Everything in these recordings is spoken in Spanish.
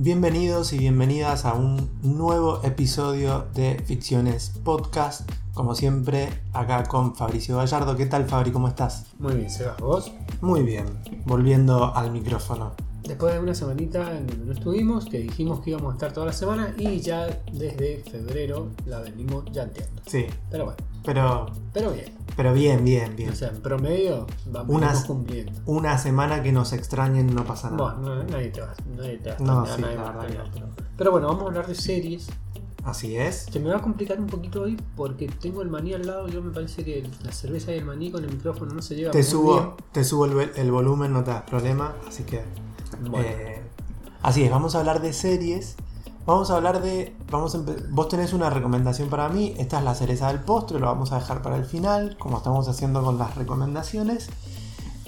Bienvenidos y bienvenidas a un nuevo episodio de Ficciones Podcast. Como siempre, acá con Fabricio Gallardo. ¿Qué tal, Fabri? ¿Cómo estás? Muy bien, Sebas, ¿vos? Muy bien, volviendo al micrófono. Después de una semanita en donde no estuvimos, que dijimos que íbamos a estar toda la semana y ya desde febrero la venimos yanteando. Sí, Pero bueno, pero, pero bien. pero bien, bien, bien. O sea, en promedio vamos cumpliendo. Una semana que nos extrañen no pasa nada. Bueno, no- nadie te va, nadie te va a No, sí, nadie va no. pero, bueno, vamos a hablar de series. Así es. Se me va a complicar un poquito hoy porque tengo el maní al lado. Yo me parece que la cerveza y el maní con el micrófono no se lleva Te subo, te subo el, el volumen, no te das problema. Así que. Bueno, eh, así es, vamos a hablar de series. Vamos a hablar de. Vamos a vos tenés una recomendación para mí. Esta es la cereza del postre, lo vamos a dejar para el final, como estamos haciendo con las recomendaciones.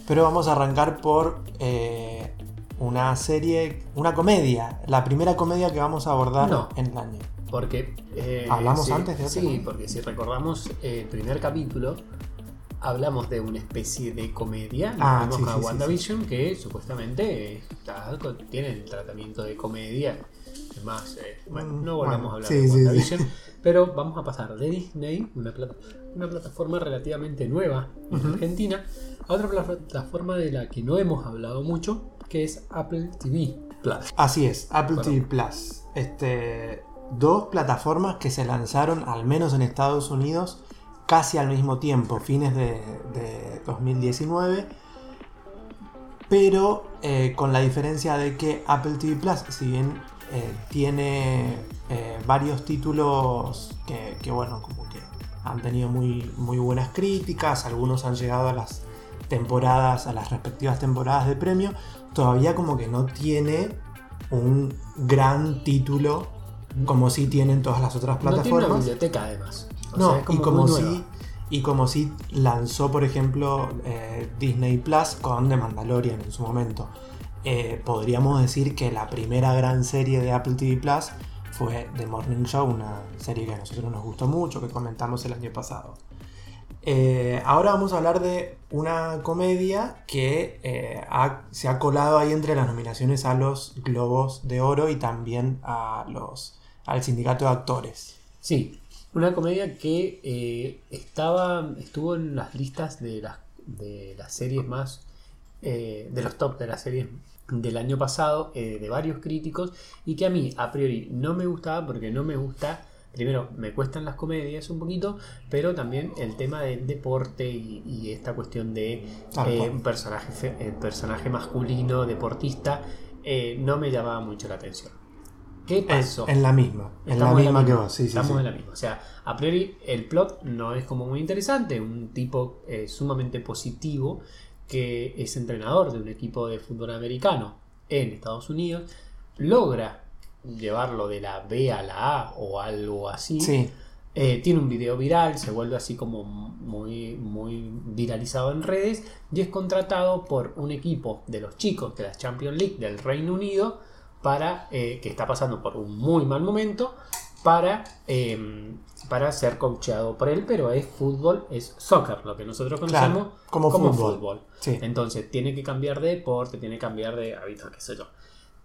Pero vamos a arrancar por eh, una serie, una comedia. La primera comedia que vamos a abordar No. en el año. Porque. eh, ¿Hablamos sí, antes de otra Sí, porque si recordamos el primer capítulo, hablamos de una especie de comedia. Ah, sí, a sí, sí, WandaVision, que supuestamente está tiene el tratamiento de comedia. Es más, eh, bueno, no volvamos bueno, a hablar de. WandaVision. Pero vamos a pasar de Disney, una, plata- una plataforma relativamente nueva en. Argentina, a otra plataforma de la que no hemos hablado mucho, que es Apple TV Plus. Así es, Apple Bueno. TV Plus. Este, dos plataformas que se lanzaron, al menos en Estados Unidos, casi al mismo tiempo, fines de, de 2019. Pero eh, con la diferencia de que Apple TV Plus, si bien eh, tiene eh, varios títulos que, que, bueno, como que han tenido muy, muy buenas críticas, algunos han llegado a las temporadas, a las respectivas temporadas de premio, todavía como que no tiene un gran título como si tienen todas las otras No tiene una plataformas. biblioteca además. O No, sea, y como si nueva. y como si lanzó, por ejemplo, eh, Disney Plus con The Mandalorian en su momento. Eh, podríamos decir que la primera gran serie de Apple TV Plus fue The Morning Show, una serie que a nosotros nos gustó mucho, que comentamos el año pasado. Eh, ahora vamos a hablar de una comedia que eh, ha- se ha colado ahí entre las nominaciones a los Globos de Oro y también a los, al sindicato de actores. Sí, una comedia que eh, estaba estuvo en las listas de las, de las series más, eh, de los top de las series del año pasado, eh, de varios críticos, y que a mí a priori no me gustaba porque no me gusta, primero me cuestan las comedias un poquito, pero también el tema del deporte y, y esta cuestión de eh, un personaje, personaje masculino, deportista, eh, no me llamaba mucho la atención. ¿Qué En, pasó? en la misma, en la misma que vos, sí, sí, Estamos sí. en la misma. O sea, a priori el plot no es como muy interesante. Un tipo eh, sumamente positivo que es entrenador de un equipo de fútbol americano en Estados Unidos logra llevarlo de la B a la A o algo así. Sí, Eh, tiene un video viral, se vuelve así como muy, muy viralizado en redes y es contratado por un equipo de los chicos de la Champions League del Reino Unido para eh, que está pasando por un muy mal momento para, eh, para ser coacheado por él, pero es fútbol, es soccer, lo que nosotros Claro, conocemos como como, fútbol. fútbol. sí. Entonces tiene que cambiar de deporte, tiene que cambiar de hábitos, qué sé yo.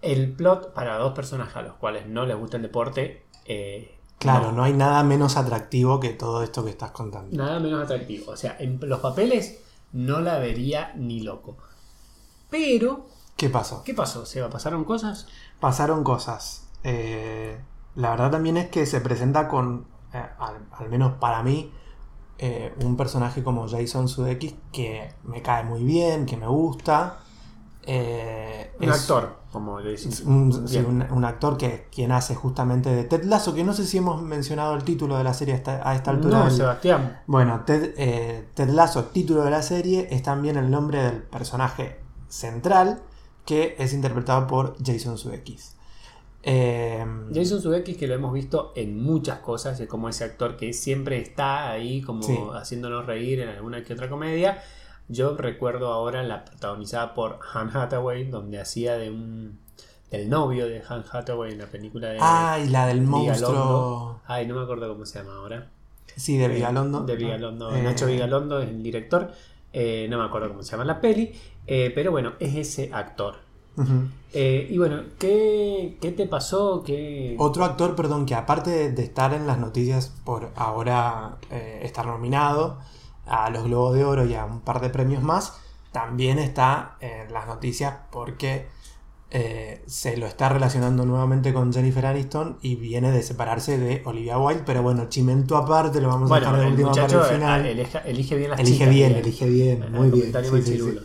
El plot para dos personas a los cuales no les gusta el deporte, eh, Claro, no. no hay nada menos atractivo que todo esto que estás contando. nada menos atractivo. O sea, en los papeles no la vería ni loco. Pero, ¿Qué pasó? ¿qué pasó? ¿Se pasaron cosas? Pasaron cosas. Eh, la verdad también es que se presenta con, eh, al, al menos para mí, eh, un personaje como Jason Sudeikis que me cae muy bien, que me gusta. Eh, Un es actor, como le decís. Un, sí, un- un actor que quien hace justamente de Ted Lasso, que no sé si hemos mencionado el título de la serie a esta, a esta altura. No, del- Sebastián. Bueno, Ted, eh, Ted Lasso, título de la serie, es también el nombre del personaje central que es interpretado por Jason Sudeikis. Eh, Jason Sudeikis que lo hemos visto en muchas cosas, es como ese actor que siempre está ahí como Sí. haciéndonos reír en alguna que otra comedia. Yo recuerdo ahora la protagonizada por Han Hathaway, donde hacía de un del novio de Han Hathaway en la película de ah, y la del monstruo. Vigalondo. Ay, no me acuerdo cómo se llama ahora. Sí, de Vigalondo. De Vigalondo. Eh, Nacho Vigalondo es el director. Eh, no me acuerdo cómo se llama la peli. Eh, pero bueno, es ese actor. Eh, y bueno, ¿qué, qué te pasó? ¿Qué... Otro actor, perdón, que aparte de, estar en las noticias por ahora eh, estar nominado a los Globos de Oro y a un par de premios más, también está en las noticias porque eh, se lo está relacionando nuevamente con Jennifer Aniston y viene de separarse de Olivia Wilde, pero bueno, chimento aparte, lo vamos a Bueno, dejar de última para muchacho el final. elige, bien las Elige chicas, bien, elige bien, muy bien. sí, muy sí, sí.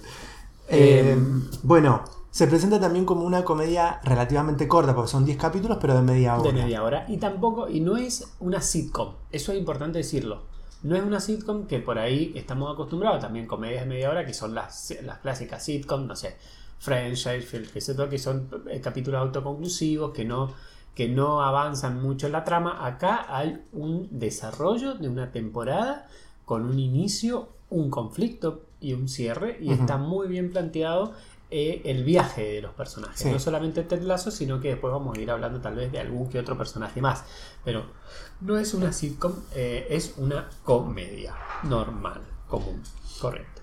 Eh, Eh, bueno, se presenta también como una comedia relativamente corta, porque son 10 capítulos, pero de media hora. de media hora. Y tampoco, y no es una sitcom, eso es importante decirlo. No es una sitcom que por ahí estamos acostumbrados, también comedias de media hora, que son las, las clásicas sitcom, no sé, Friends, Seinfeld, que, que son eh, capítulos autoconclusivos, que no, que no avanzan mucho en la trama. Acá hay un desarrollo de una temporada con un inicio, un conflicto y un cierre, y está muy bien planteado eh, el viaje de los personajes. Sí. No solamente Ted Lasso, sino que después vamos a ir hablando tal vez de algún que otro personaje más. Pero no es una sitcom, eh, es una comedia normal, común, correcto.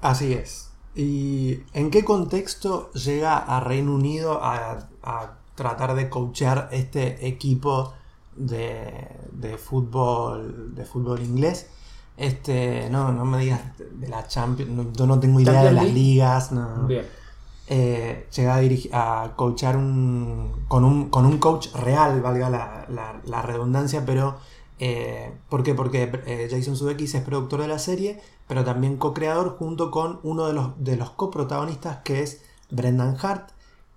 Así es. ¿Y en qué contexto llega a Reino Unido a, a tratar de coachear este equipo de, de fútbol de fútbol inglés? Este, no, no me digas de la Champions, no, yo no tengo idea de las League. ligas, no. Bien. Eh, llega a, dirigir, a coachar un, con, un, con un coach real, valga la, la- la redundancia, pero eh, ¿por qué? Porque eh, Jason Sudeikis es productor de la serie, pero también co-creador junto con uno de los, de los coprotagonistas que es Brendan Hart,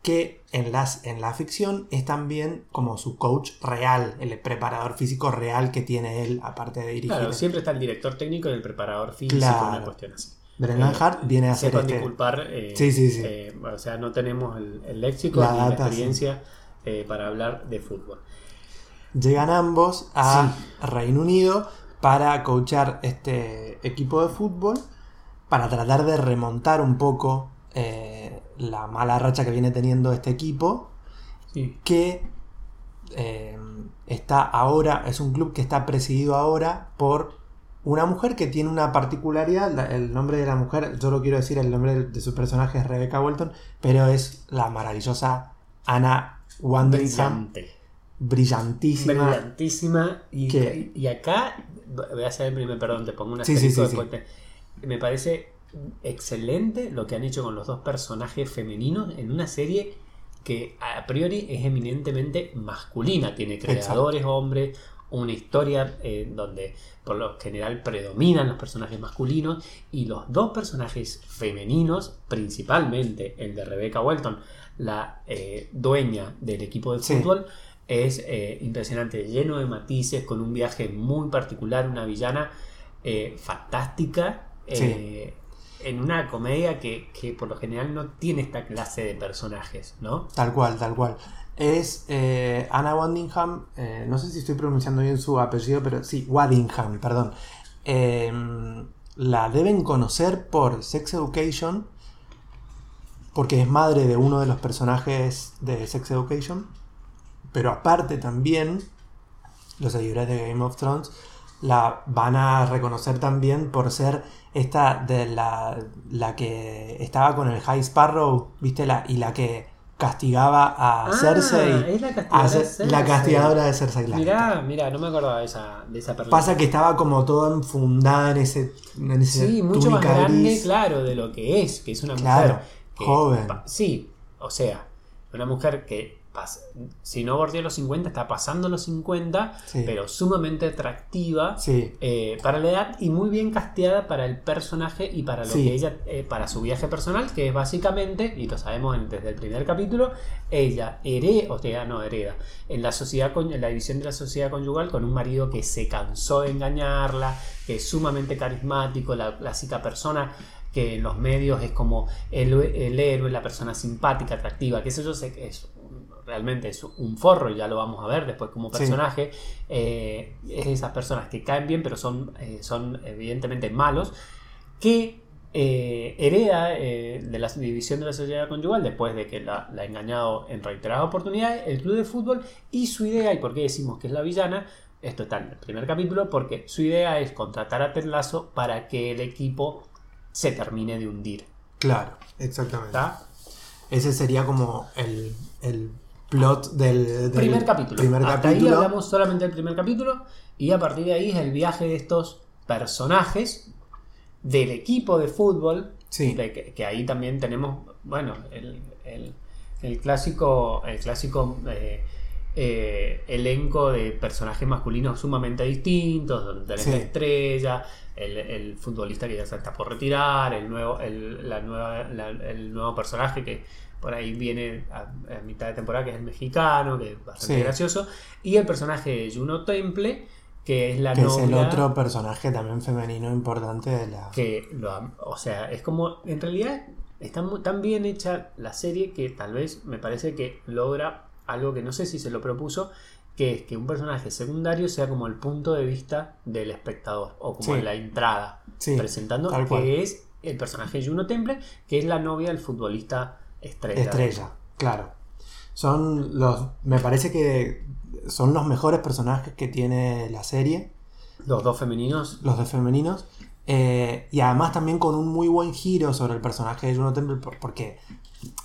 que en, las, en la ficción es también como su coach real, el preparador físico real que tiene él, aparte de dirigir. Claro, siempre está el director técnico y el preparador físico, Claro. una cuestión así. Brendan Eh, Hart viene a hacer este... disculpar, eh, Sí, sí, sí. eh, o sea, no tenemos el, el léxico La ni la experiencia eh, para hablar de fútbol. Llegan ambos a Reino Unido para coachar este equipo de fútbol, para tratar de remontar un poco eh, la mala racha que viene teniendo este equipo, Sí. que eh, está ahora, es un club que está presidido ahora por una mujer que tiene una particularidad, la- el nombre de la mujer, yo lo quiero decir, el nombre de su personaje es Rebecca Walton, pero es la maravillosa Anna Wanderingham, Brillante. brillantísima. Brillantísima. Y, Que- y acá, voy a hacer el primer, perdón, te pongo un Sí, sí, sí, Me parece excelente lo que han hecho con los dos personajes femeninos en una serie que a priori es eminentemente masculina. Tiene creadores hombres, una historia eh, donde por lo general predominan los personajes masculinos y los dos personajes femeninos, principalmente el de Rebecca Welton, la eh, dueña del equipo de Sí. fútbol, es eh, impresionante, lleno de matices, con un viaje muy particular, una villana eh, fantástica. En una comedia que, que por lo general no tiene esta clase de personajes, ¿no? Tal cual, tal cual. Es eh, Anna Waddingham, eh, no sé si estoy pronunciando bien su apellido, pero sí, Waddingham, perdón. Eh, la deben conocer por Sex Education, porque es madre de uno de los personajes de Sex Education, pero aparte también, los seguidores de Game of Thrones la van a reconocer también por ser esta de la, la que estaba con el High Sparrow, ¿viste? La, y la que castigaba a Cersei. Ah, es la castigadora, de Cersei. la castigadora de Cersei. Mirá, mirá, no me acordaba de esa, de esa perla. Pasa que estaba como toda enfundada en ese, en ese Sí, mucho más grande, gris. claro, de lo que es, que es una Claro, mujer que- joven. sí, o sea, una mujer que si no bordeó los 50, está pasando los 50, Sí. pero sumamente atractiva Sí, eh, para la edad y muy bien casteada para el personaje y para lo Sí. que ella, eh, para su viaje personal, que es básicamente, y lo sabemos en- desde el primer capítulo, ella hereda, o sea, no hereda, en la sociedad con- en la división de la sociedad conyugal con un marido que se cansó de engañarla, que es sumamente carismático, la clásica persona que en los medios es como el, el héroe, la persona simpática, atractiva, que eso yo sé que es realmente es un forro, y ya lo vamos a ver después como Sí. personaje, eh, es de esas personas que caen bien, pero son, eh, son evidentemente malos, que eh, hereda de la división de la sociedad conyugal después de que la, la ha engañado en reiteradas oportunidades, el club de fútbol y su idea, y por qué decimos que es la villana, esto está en el primer capítulo, porque su idea es contratar a Ted Lasso para que el equipo se termine de hundir. claro, exactamente. ¿Está? Ese sería como el, el plot del, del primer capítulo. primer Hasta ahí hablamos solamente del primer capítulo y a partir de ahí es el viaje de estos personajes del equipo de fútbol, Sí. de que, que ahí también tenemos, bueno, el, el- el clásico, el clásico eh, eh, elenco de personajes masculinos sumamente distintos, donde tenés Sí. la estrella, el, el futbolista que ya se está por retirar, el nuevo, el, la nueva, la- el nuevo personaje que por ahí viene a, a mitad de temporada, que es el mexicano, que es bastante Sí. gracioso, y el personaje de Juno Temple, que es la que es el otro personaje también femenino importante de la. que lo o sea, es como en realidad está muy- tan bien hecha la serie que tal vez me parece que logra algo que no sé si se lo propuso, que es que un personaje secundario sea como el punto de vista del espectador o como Sí. la entrada Sí, presentando que cual. es el personaje de Juno Temple, que es la novia del futbolista estrella. Estrella, claro. Son los. Me parece que son los mejores personajes que tiene la serie, Los dos femeninos. los de femeninos. eh, y además también con un muy buen giro sobre el personaje de Juno Temple, por- porque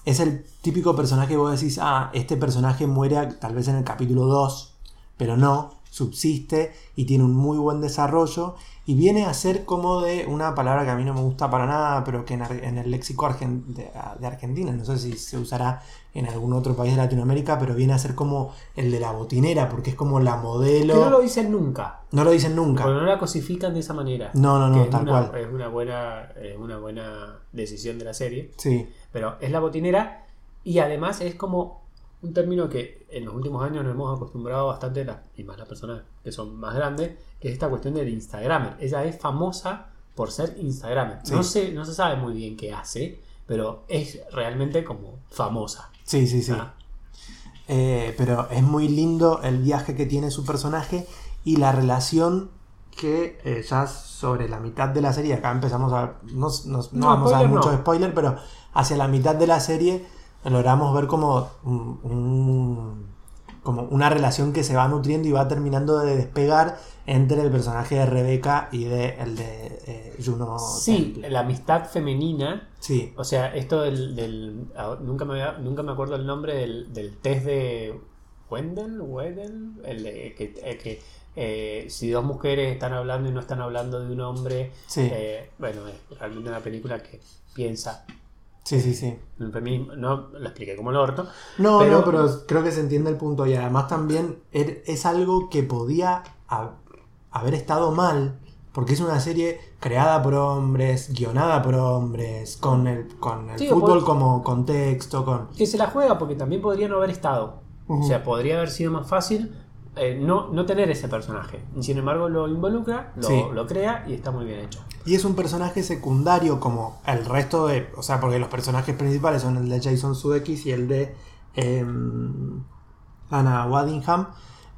es el típico personaje que vos decís, ah, este personaje muere tal vez en el capítulo 2, pero no, subsiste y tiene un muy buen desarrollo y viene a ser como de una palabra que a mí no me gusta para nada, pero que en, el léxico argen- de, de Argentina, no sé si se usará en algún otro país de Latinoamérica, pero viene a ser como el de la botinera, porque es como la Que modelo... no lo dicen nunca. no lo dicen nunca. Porque no la cosifican de esa manera. No, no, no, que tal una, cual. Es una buena, es una buena decisión de la serie. Sí, Pero es la botinera y además es como un término que en los últimos años nos hemos acostumbrado bastante, las- y más las personas que son más grandes, que es esta cuestión del Instagramer. Ella es famosa por ser Instagramer. Sí. No, se, no se sabe muy bien qué hace, pero es realmente como famosa. sí, sí, sí. Ah, Eh, pero es muy lindo el viaje que tiene su personaje y la relación que eh, ya sobre la mitad de la serie, acá empezamos a... No, no- no No, vamos a dar spoiler mucho no. spoiler, pero hacia la mitad de la serie logramos ver como un- un- como una relación que se va nutriendo y va terminando de despegar entre el personaje de Rebeca y de, el de eh, Juno. sí, Temple. la amistad femenina sí, O sea, esto del. del- ah, nunca, me, había- nunca me acuerdo el nombre del, del test de. Wendell, Wedel, el de que, eh, que, eh, si dos mujeres están hablando y no están hablando de un hombre. sí, eh, bueno, es realmente una película que piensa sí, sí, sí. feminismo. No lo expliqué como el orto. No, Pero- no, pero creo que se entiende el punto y además también er- es algo que podía ha- haber estado mal porque es una serie creada por hombres, guionada por hombres, con el, con el Sí, fútbol por- como contexto, con... Que se la juega porque también podría no haber estado. O sea, podría haber sido más fácil eh, no, no tener ese personaje. Sin embargo, lo involucra, lo, Sí. lo crea y está muy bien hecho. Y es un personaje secundario como el resto de... O sea, porque los personajes principales son el de Jason Sudeikis y el de em, Anna Waddingham.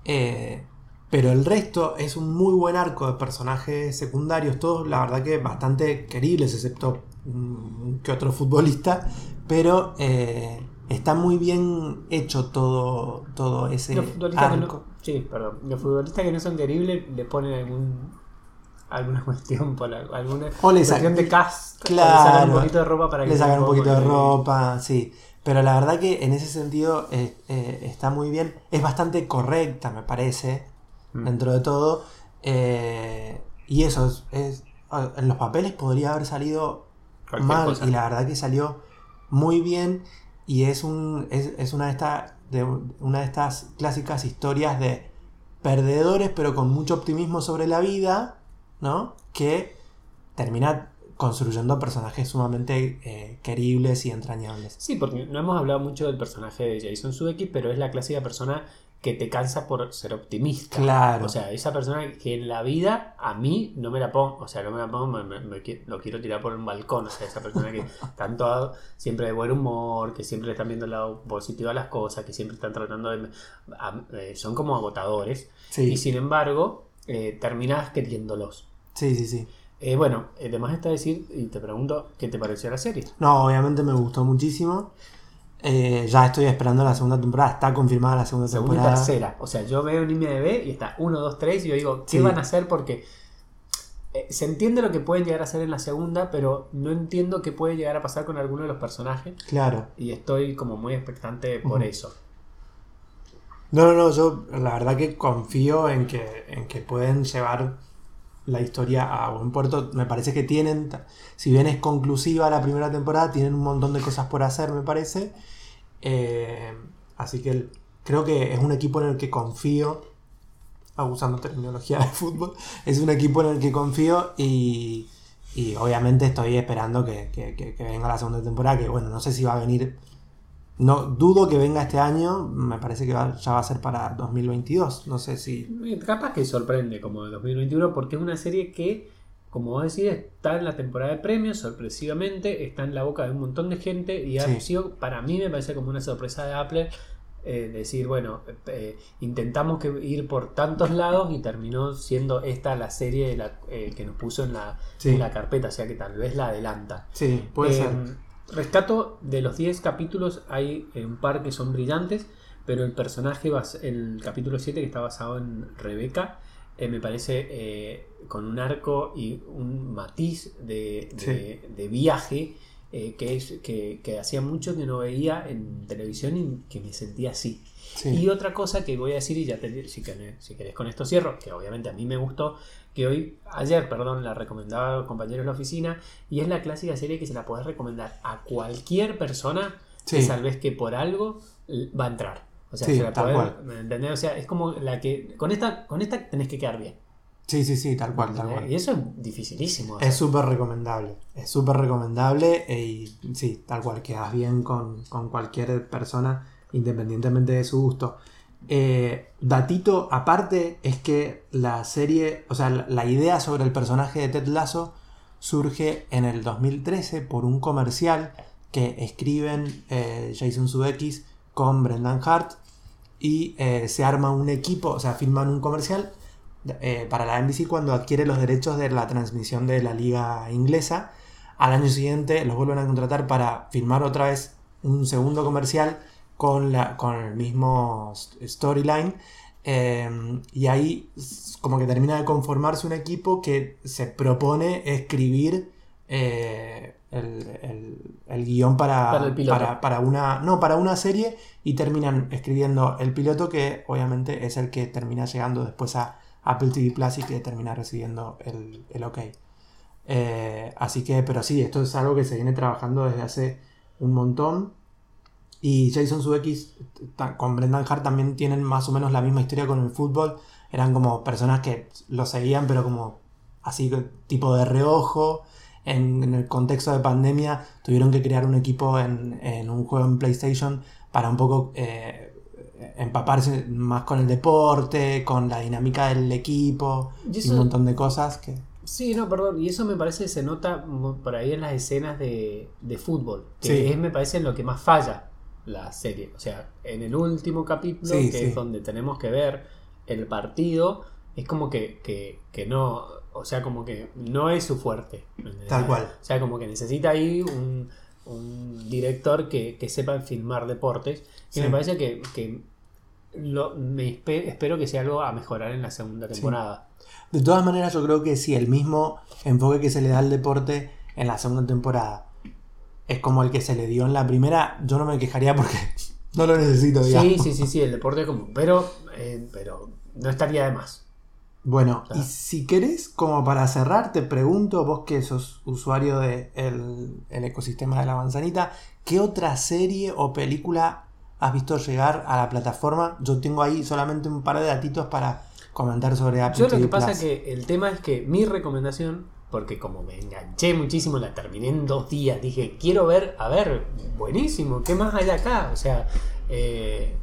eh, pero el resto es un muy buen arco de personajes secundarios, todos la verdad que bastante queribles, excepto mm, que otro futbolista. Pero eh, está muy bien hecho todo, todo ese Los futbolistas que arco. Sí, perdón. Los futbolistas que no son queribles le ponen algún alguna cuestión por la- alguna O le cuestión sacan- de cast o le Claro. sacan un poquito de ropa para que Le sacan un poquito de ropa, sí. Pero la verdad que en ese sentido eh, eh, está muy bien. Es bastante correcta, me parece, Mm. dentro de todo. Eh, y eso, es, es- en los papeles podría haber salido Cualquier mal. cosa. Y la verdad que salió muy bien. Y es, un, es, es una, de esta- de una de estas clásicas historias de perdedores, pero con mucho optimismo sobre la vida, ¿no? Que termina construyendo personajes sumamente eh, queribles y entrañables. Sí, porque no hemos hablado mucho del personaje de Jason Sudeikis, pero es la clásica persona que te cansa por ser optimista. Claro. O sea, esa persona que en la vida a mí no me la pongo, o sea, no me la pongo, me, me- lo quiero tirar por un balcón. O sea, esa persona que tanto siempre de buen humor, que siempre le están viendo el lado positivo a las cosas, que siempre están tratando de. a- eh, son como agotadores. Sí, Y sin embargo, eh, terminás queriéndolos. sí, sí, sí. Eh, bueno, además está decir, y te pregunto, ¿qué te pareció la serie? No, obviamente me gustó muchísimo. Eh, ya estoy esperando la segunda temporada. Está confirmada la segunda, Segunda y temporada. tercera. O sea, yo veo en IMDB y está 1, 2, 3 y yo digo, ¿qué Sí. van a hacer? Porque eh, se entiende lo que pueden llegar a hacer en la segunda, pero no entiendo qué puede llegar a pasar con alguno de los personajes. Claro. Y estoy como muy expectante por eso. No, no, no, yo la verdad que confío en que, en que pueden llevar la historia a buen puerto. Me parece que tienen, si bien es conclusiva la primera temporada, tienen un montón de cosas por hacer, me parece. Eh, así que creo que es un equipo en el que confío, abusando terminología de fútbol, es un equipo en el que confío y, y obviamente estoy esperando que, que- que- que venga la segunda temporada, que bueno, no sé si va a venir no dudo que venga este año, me parece que va- ya va a ser para 2022, no sé si... Eh, Capaz que sorprende como el 2021 porque es una serie que, como vos decís, está en la temporada de premios, sorpresivamente, está en la boca de un montón de gente y ha Sí. sido, para mí me parece como una sorpresa de Apple. eh, decir, bueno, eh, intentamos que ir por tantos lados y terminó siendo esta la serie de la- eh, que nos puso en la, Sí. en la carpeta, o sea que tal vez la adelanta. Sí, puede ser. Rescato de los 10 capítulos, hay eh, un par que son brillantes, pero el personaje, el capítulo 7 que está basado en Rebeca, eh, me parece eh, con un arco y un matiz de, de- de viaje eh, que, es, que, que hacía mucho que no veía en televisión y que me sentía así. Sí. Y otra cosa que voy a decir, y ya te, si, querés, si querés con esto cierro, que obviamente a mí me gustó, que hoy, ayer, perdón, la recomendaba a los compañeros de la oficina, y es la clásica serie que se la podés recomendar a cualquier persona Sí. que sabes que por algo l- va a entrar. O sea, Sí, se la tal podés-. ¿me entendés? O sea, es como la que, con esta, con esta tenés que quedar bien. Sí, sí, sí, tal cual, tal ¿entendés? cual. Y eso es dificilísimo. Es súper recomendable, es súper recomendable e- y sí, tal cual, quedas bien con, con cualquier persona independientemente de su gusto. Eh, datito aparte es que la serie, o sea, la, la idea sobre el personaje de Ted Lasso surge en el 2013 por un comercial que escriben eh, Jason Sudeikis con Brendan Hart y eh, se arma un equipo, o sea, filman un comercial eh, para la NBC cuando adquiere los derechos de la transmisión de la liga inglesa. Al año siguiente los vuelven a contratar para filmar otra vez un segundo comercial con, la, con el mismo st- storyline. eh, y ahí como que termina de conformarse un equipo que se propone escribir eh, el, el- el guion para, Para el piloto. para- para una, no, para una serie y terminan escribiendo el piloto que obviamente es el que termina llegando después a Apple TV Plus y que termina recibiendo el, el ok. Eh, así que, pero sí, esto es algo que se viene trabajando desde hace un montón. Y Jason Sudeikis con Brendan Hart también tienen más o menos la misma historia con el fútbol. Eran como personas que lo seguían, pero como así tipo de reojo. En, en el contexto de pandemia tuvieron que crear un equipo en, en un juego en PlayStation para un poco eh, empaparse más con el deporte, con la dinámica del equipo Y un montón de cosas que... Sí, no, perdón. Y eso me parece se nota por ahí en las escenas de, de fútbol. Que Sí. es, me parece, en lo que más falla la serie. O sea, en el último capítulo, Sí, que sí. es donde tenemos que ver el partido, es como que, que, que no. O sea, como que no es su fuerte. Tal cual. O sea, como que necesita ahí un, un director que, que sepa filmar deportes. Y Sí. me parece que, que lo, me espe- espero que sea algo a mejorar en la segunda Sí. temporada. De todas maneras, yo creo que sí, el mismo enfoque que se le da al deporte en la segunda temporada es como el que se le dio en la primera. Yo no me quejaría porque no lo necesito, digamos. Sí, sí, sí, sí, el deporte como. Pero, eh, pero no estaría de más. Bueno, Claro. y si querés, como para cerrar, te pregunto, vos que sos usuario del de el ecosistema de la manzanita, ¿qué otra serie o película has visto llegar a la plataforma? Yo tengo ahí solamente un par de datitos para comentar sobre Apple Yo lo que pasa Plus. es que el tema es que mi recomendación, porque como me enganché muchísimo, la terminé en dos días, dije, quiero ver, a ver, buenísimo, ¿qué más hay acá? O sea, eh,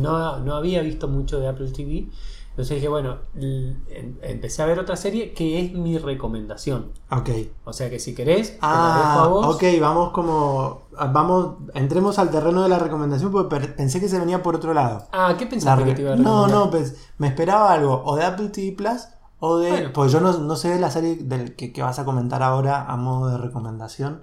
no, no había visto mucho de Apple TV. Entonces dije, bueno, em- empecé a ver otra serie que es mi recomendación. Ok. O sea que si querés, te la dejo a Ah, vos. ok, vamos como. Vamos, entremos al terreno de la recomendación porque pensé que se venía por otro lado. Ah, ¿qué La pensaste que te iba a no, recomendar? no, pues me esperaba algo o de Apple TV Plus o de. Bueno. Pues yo no, no sé de la serie del que, que vas a comentar ahora a modo de recomendación.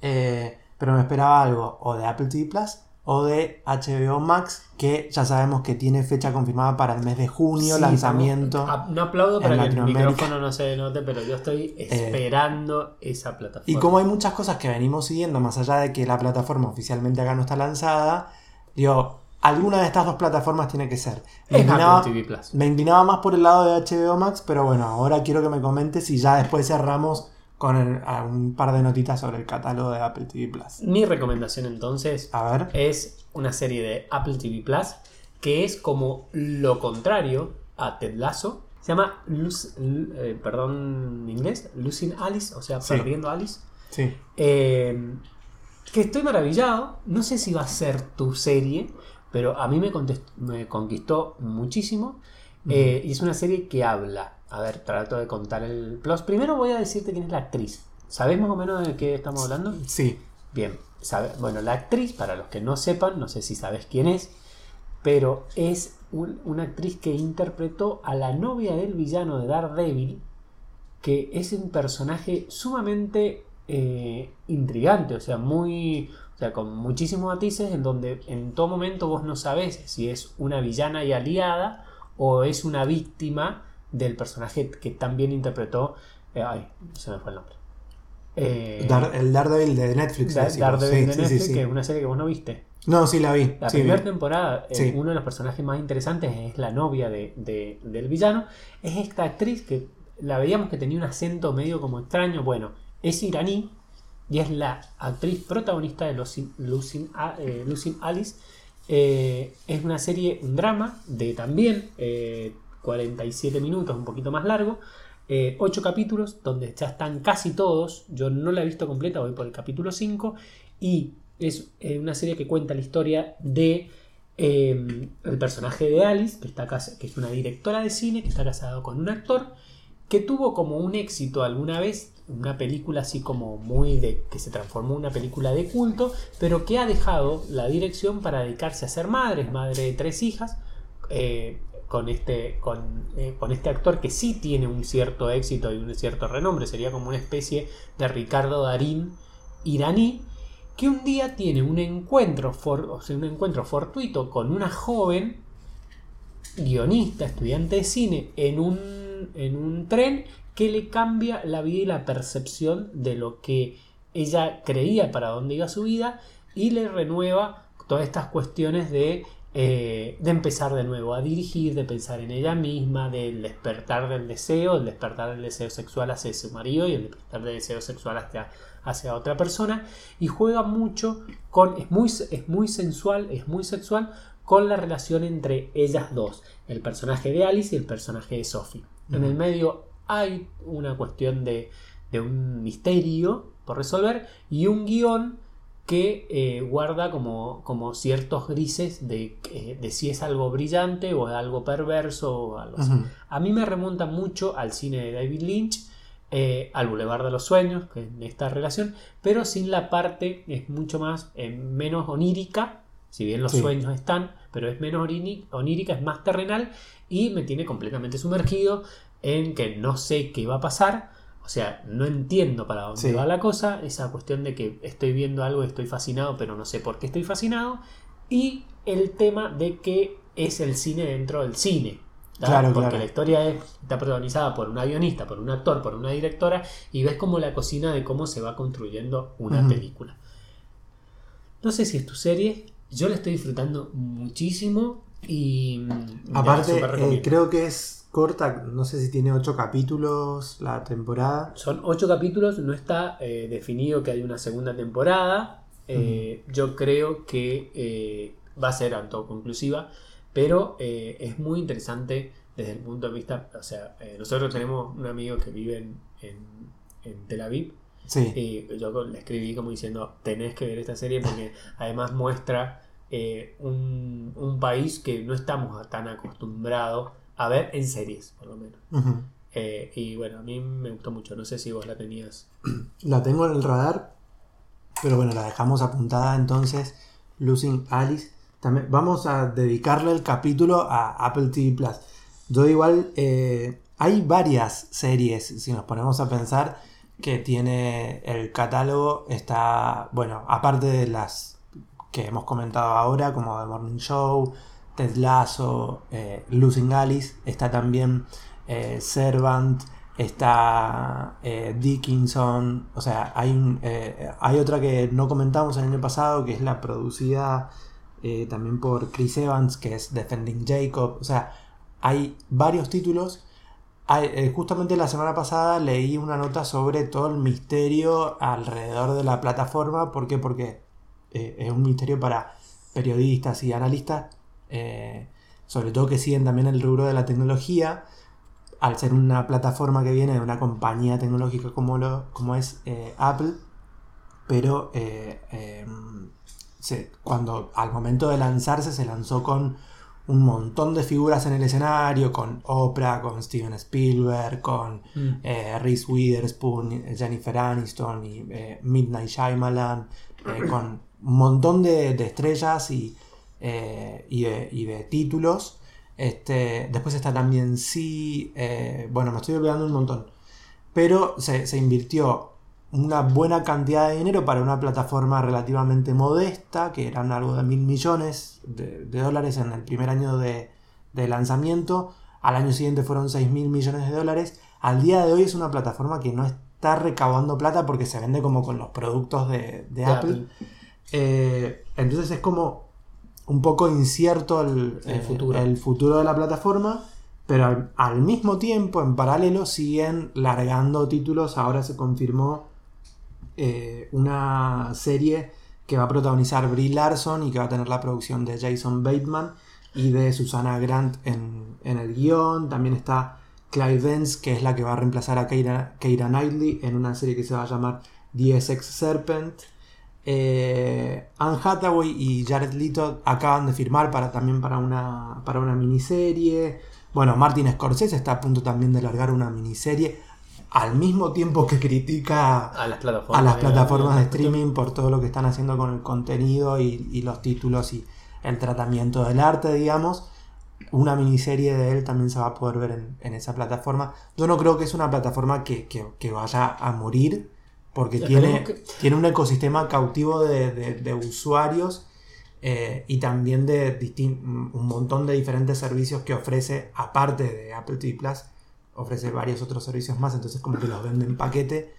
eh, pero me esperaba algo o de Apple TV Plus o de HBO Max, que ya sabemos que tiene fecha confirmada para el mes de junio, Sí, lanzamiento. no aplaudo para que el micrófono no se note, pero yo estoy esperando esa plataforma. Y como hay muchas cosas que venimos siguiendo, más allá de que la plataforma oficialmente acá no está lanzada, digo, alguna de estas dos plataformas tiene que ser. Me es inclinaba, Apple TV Plus. me inclinaba más por el lado de HBO Max, pero bueno, ahora quiero que me comentes y ya después cerramos con el- a un par de notitas sobre el catálogo de Apple TV Plus. Mi recomendación entonces A ver. es una serie de Apple TV Plus que es como lo contrario a Ted Lasso. Se llama, Luz- eh, perdón en inglés, Losing Alice, o sea, Sí. Perdiendo Alice. Sí. Eh, que estoy maravillado. No sé si va a ser tu serie, pero a mí me conquistó muchísimo. Eh, y es una serie que habla. A ver, trato de contar el plus. Primero voy a decirte quién es la actriz. ¿Sabes más o menos de qué estamos hablando? Sí. Bien, sabe- bueno, la actriz, para los que no sepan, no sé si sabes quién es, pero es un- una actriz que interpretó a la novia del villano de Daredevil, que es un personaje sumamente eh, intrigante, o sea, muy, o sea, con muchísimos matices, en donde en todo momento vos no sabés si es una villana y aliada o es una víctima del personaje que también interpretó, eh, ay, se me fue el nombre. Eh, Dar- el Daredevil de Netflix. Da-. Daredevil Sí, de Netflix, sí, sí. que es una serie que vos no viste. No, sí la vi. La primera vi. temporada, eh, uno de los personajes más interesantes es la novia de- de- del villano. Es esta actriz que la veíamos que tenía un acento medio como extraño. Bueno, es iraní y es la actriz protagonista de Losing, Losing eh, Losing Alice. Es una serie, un drama de también 47 minutos, un poquito más largo. eh, 8 capítulos donde ya están casi todos. Yo no la he visto completa, voy por el capítulo 5. Y es eh, una serie que cuenta la historia de eh, el personaje de Alice, que, está casa- que es una directora de cine, que está casado con un actor, que tuvo como un éxito alguna vez, una película así como muy de. que se transformó en una película de culto, pero que ha dejado la dirección para dedicarse a ser madre, es madre de tres hijas. eh, con este, con, eh, con este actor que sí tiene un cierto éxito y un cierto renombre, sería como una especie de Ricardo Darín iraní, que un día tiene un encuentro, for- un encuentro fortuito con una joven guionista, estudiante de cine, en un, en un tren que le cambia la vida y la percepción de lo que ella creía para dónde iba su vida y le renueva todas estas cuestiones de, eh, de empezar de nuevo a dirigir, de pensar en ella misma, del despertar del deseo, el despertar del deseo sexual hacia su marido y el despertar del deseo sexual hacia, hacia otra persona y juega mucho con, es muy, es muy sensual, es muy sexual con la relación entre ellas dos, el personaje de Alice y el personaje de Sophie. En el medio hay una cuestión de, de un misterio por resolver y un guion que eh, guarda como, como ciertos grises de, eh, de si es algo brillante o algo perverso o algo así. A mí me remonta mucho al cine de David Lynch, eh, al Boulevard de los Sueños, que es esta relación, pero sin la parte, es mucho más, eh, menos onírica, si bien los Sí. sueños están, pero es menos onírica, es más terrenal y me tiene completamente sumergido en que no sé qué va a pasar. O sea, no entiendo para dónde Sí. va la cosa. Esa cuestión de que estoy viendo algo y estoy fascinado, pero no sé por qué estoy fascinado. Y el tema de que es el cine dentro del cine. Claro, Porque claro. la historia es- está protagonizada por una guionista, por un actor, por una directora, y ves como la cocina de cómo se va construyendo una película. No sé si es tu serie, yo la estoy disfrutando muchísimo y mm, Aparte, eh, creo que es corta, no sé si tiene ocho capítulos la temporada. Son ocho capítulos, no está eh, definido que hay una segunda temporada. Eh, Yo creo que eh, va a ser autoconclusiva, pero es muy interesante desde el punto de vista. O sea, nosotros tenemos un amigo que vive en, en- en Tel Aviv Sí, y yo le escribí como diciendo: Tenés que ver esta serie porque además muestra un, un país que no estamos tan acostumbrados a ver en series, por lo menos. Eh, y bueno, a mí me gustó mucho. No sé si vos la tenías. la tengo en el radar, pero bueno, la dejamos apuntada entonces. Losing Alice. También, vamos a dedicarle el capítulo a Apple TV Plus. Yo igual, eh, hay varias series, si nos ponemos a pensar, que tiene el catálogo, está, bueno, aparte de las que hemos comentado ahora, como The Morning Show, Ted Lasso, eh, Losing Alice, está también eh, Servant, está eh, Dickinson, o sea, hay, hay otra que no comentamos el año pasado, que es la producida también por Chris Evans, que es Defending Jacob, o sea, hay varios títulos. justamente la semana pasada leí una nota sobre todo el misterio alrededor de la plataforma. ¿Por qué? Porque es un misterio para periodistas y analistas eh, sobre todo que siguen también el rubro de la tecnología, al ser una plataforma que viene de una compañía tecnológica como, lo, como es eh, Apple, pero eh, em, cuando al momento de lanzarse se lanzó con un montón de figuras en el escenario, con Oprah, con Steven Spielberg, con mm. Reese Witherspoon, Jennifer Aniston y Midnight Shyamalan, con un montón de estrellas y eh, y, de, títulos. Este, después está también sí, eh, bueno, me estoy olvidando un montón. Pero se, invirtió una buena cantidad de dinero para una plataforma relativamente modesta, que eran algo de mil millones de, dólares en el primer año de, lanzamiento. Al año siguiente fueron 6 mil millones de dólares. Al día de hoy es una plataforma que no está recaudando plata porque se vende como con los productos de, Apple. Eh, entonces es como un poco incierto el, eh, futuro. el futuro de la plataforma, pero al, mismo tiempo, en paralelo, siguen largando títulos. Ahora se confirmó eh, una serie que va a protagonizar Brie Larson y que va a tener la producción de Jason Bateman y de Susana Grant en, el guion. También está Clive Vance, que es la que va a reemplazar a Keira, Keira Knightley en una serie que se va a llamar The Essex Serpent. Eh, Anne Hathaway y Jared Leto acaban de firmar para, también para una, para una miniserie. Bueno, Martin Scorsese está a punto también de largar una miniserie. Al mismo tiempo que critica a las plataformas, las plataformas de, streaming por todo lo que están haciendo con el contenido y, los títulos y el tratamiento del arte, digamos. Una miniserie de él también se va a poder ver en, esa plataforma. Yo no creo que es una plataforma que, que vaya a morir porque tiene, tiene un ecosistema cautivo de, usuarios eh, y también de un montón de diferentes servicios que ofrece, aparte de Apple TV Plus, ofrece varios otros servicios más, entonces como que los vende en paquete.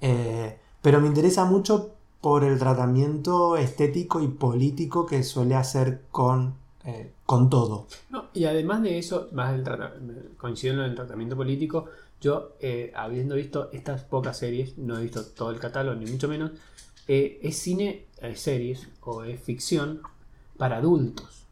Eh, pero me interesa mucho por el tratamiento estético y político que suele hacer con, eh, con todo. y además de eso, más coincido en el tratamiento político, yo, eh, habiendo visto estas pocas series, no he visto todo el catálogo, ni mucho menos, eh, es cine, es series o es ficción para adultos.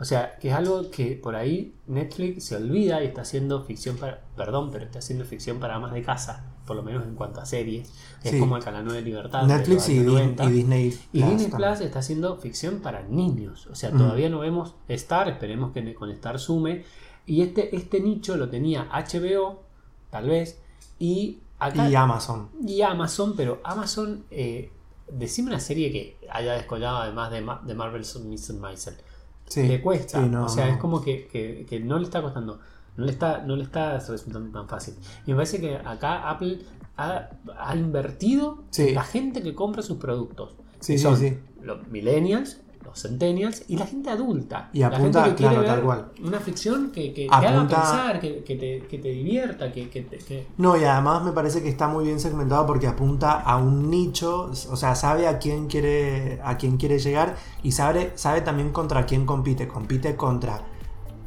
O sea, que es algo que por ahí Netflix se olvida y está haciendo ficción para. Perdón, pero está haciendo ficción para amas de casa, por lo menos en cuanto a series. Es como el canal 9 de Libertad. Netflix y, Disney. Y Disney Plus está haciendo ficción para niños. O sea, todavía no vemos Star, esperemos que con Star sume. Y este, este nicho lo tenía HBO tal vez. Y acá, Y Amazon. Y Amazon, pero Amazon, eh, decime una serie que haya descollado además de, de Marvel's Miss Maisel. Sí, le cuesta. o sea, es como que, no le está costando. No le está, no le está resultando tan fácil. Y me parece que acá Apple ha, invertido la gente que compra sus productos. Sí, sí, sí. Los millennials centennials y la gente adulta. Y apunta, la gente que claro, tal cual. Una ficción que, que te haga pensar, que, te, que te, divierta, que, No, y además me parece que está muy bien segmentado porque apunta a un nicho, o sea, sabe a quién quiere, a quién quiere llegar y sabe, sabe también contra quién compite. Compite contra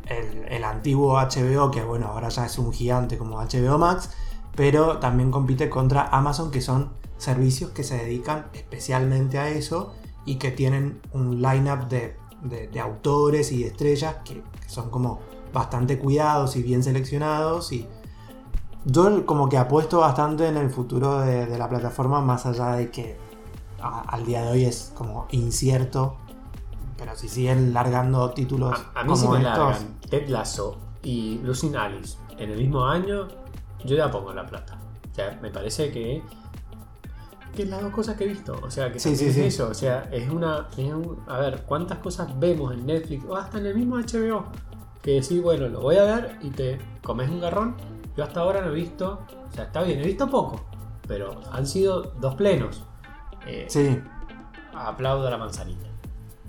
el, antiguo HBO, que bueno, ahora ya es un gigante como HBO Max, pero también compite contra Amazon, que son servicios que se dedican especialmente a eso y que tienen un lineup de, de, autores y de estrellas que, son como bastante cuidados y bien seleccionados y yo como que apuesto bastante en el futuro de, la plataforma más allá de que al día de hoy es como incierto pero si siguen largando títulos a, mí como si me estos Ted Lasso y Lucy Alice en el mismo año yo ya pongo la plata o sea me parece que que es las dos cosas que he visto. O sea, que sí, es eso. O sea, es una. a ver, ¿cuántas cosas vemos en Netflix o hasta en el mismo HBO? Que decís, bueno, lo voy a ver y te comes un garrón. Yo hasta ahora no he visto. O sea, está bien, he visto poco. Pero han sido dos plenos. Eh, sí. Aplaudo a la manzanita.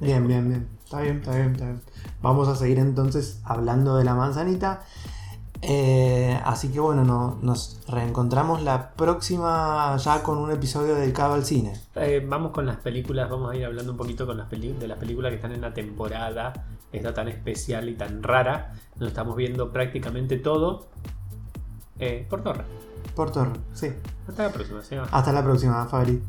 Bien, bien, bien. Está bien, está bien, está bien. Vamos a seguir entonces hablando de la manzanita. Eh, así que bueno, no- nos reencontramos la próxima ya con un episodio dedicado al cine. Eh, vamos con las películas, vamos a ir hablando un poquito con las de las películas que están en la temporada esta tan especial y tan rara. Nos estamos viendo prácticamente todo eh, por torre. Por torre, sí. Hasta la próxima, Seba. Hasta la próxima, Fabri.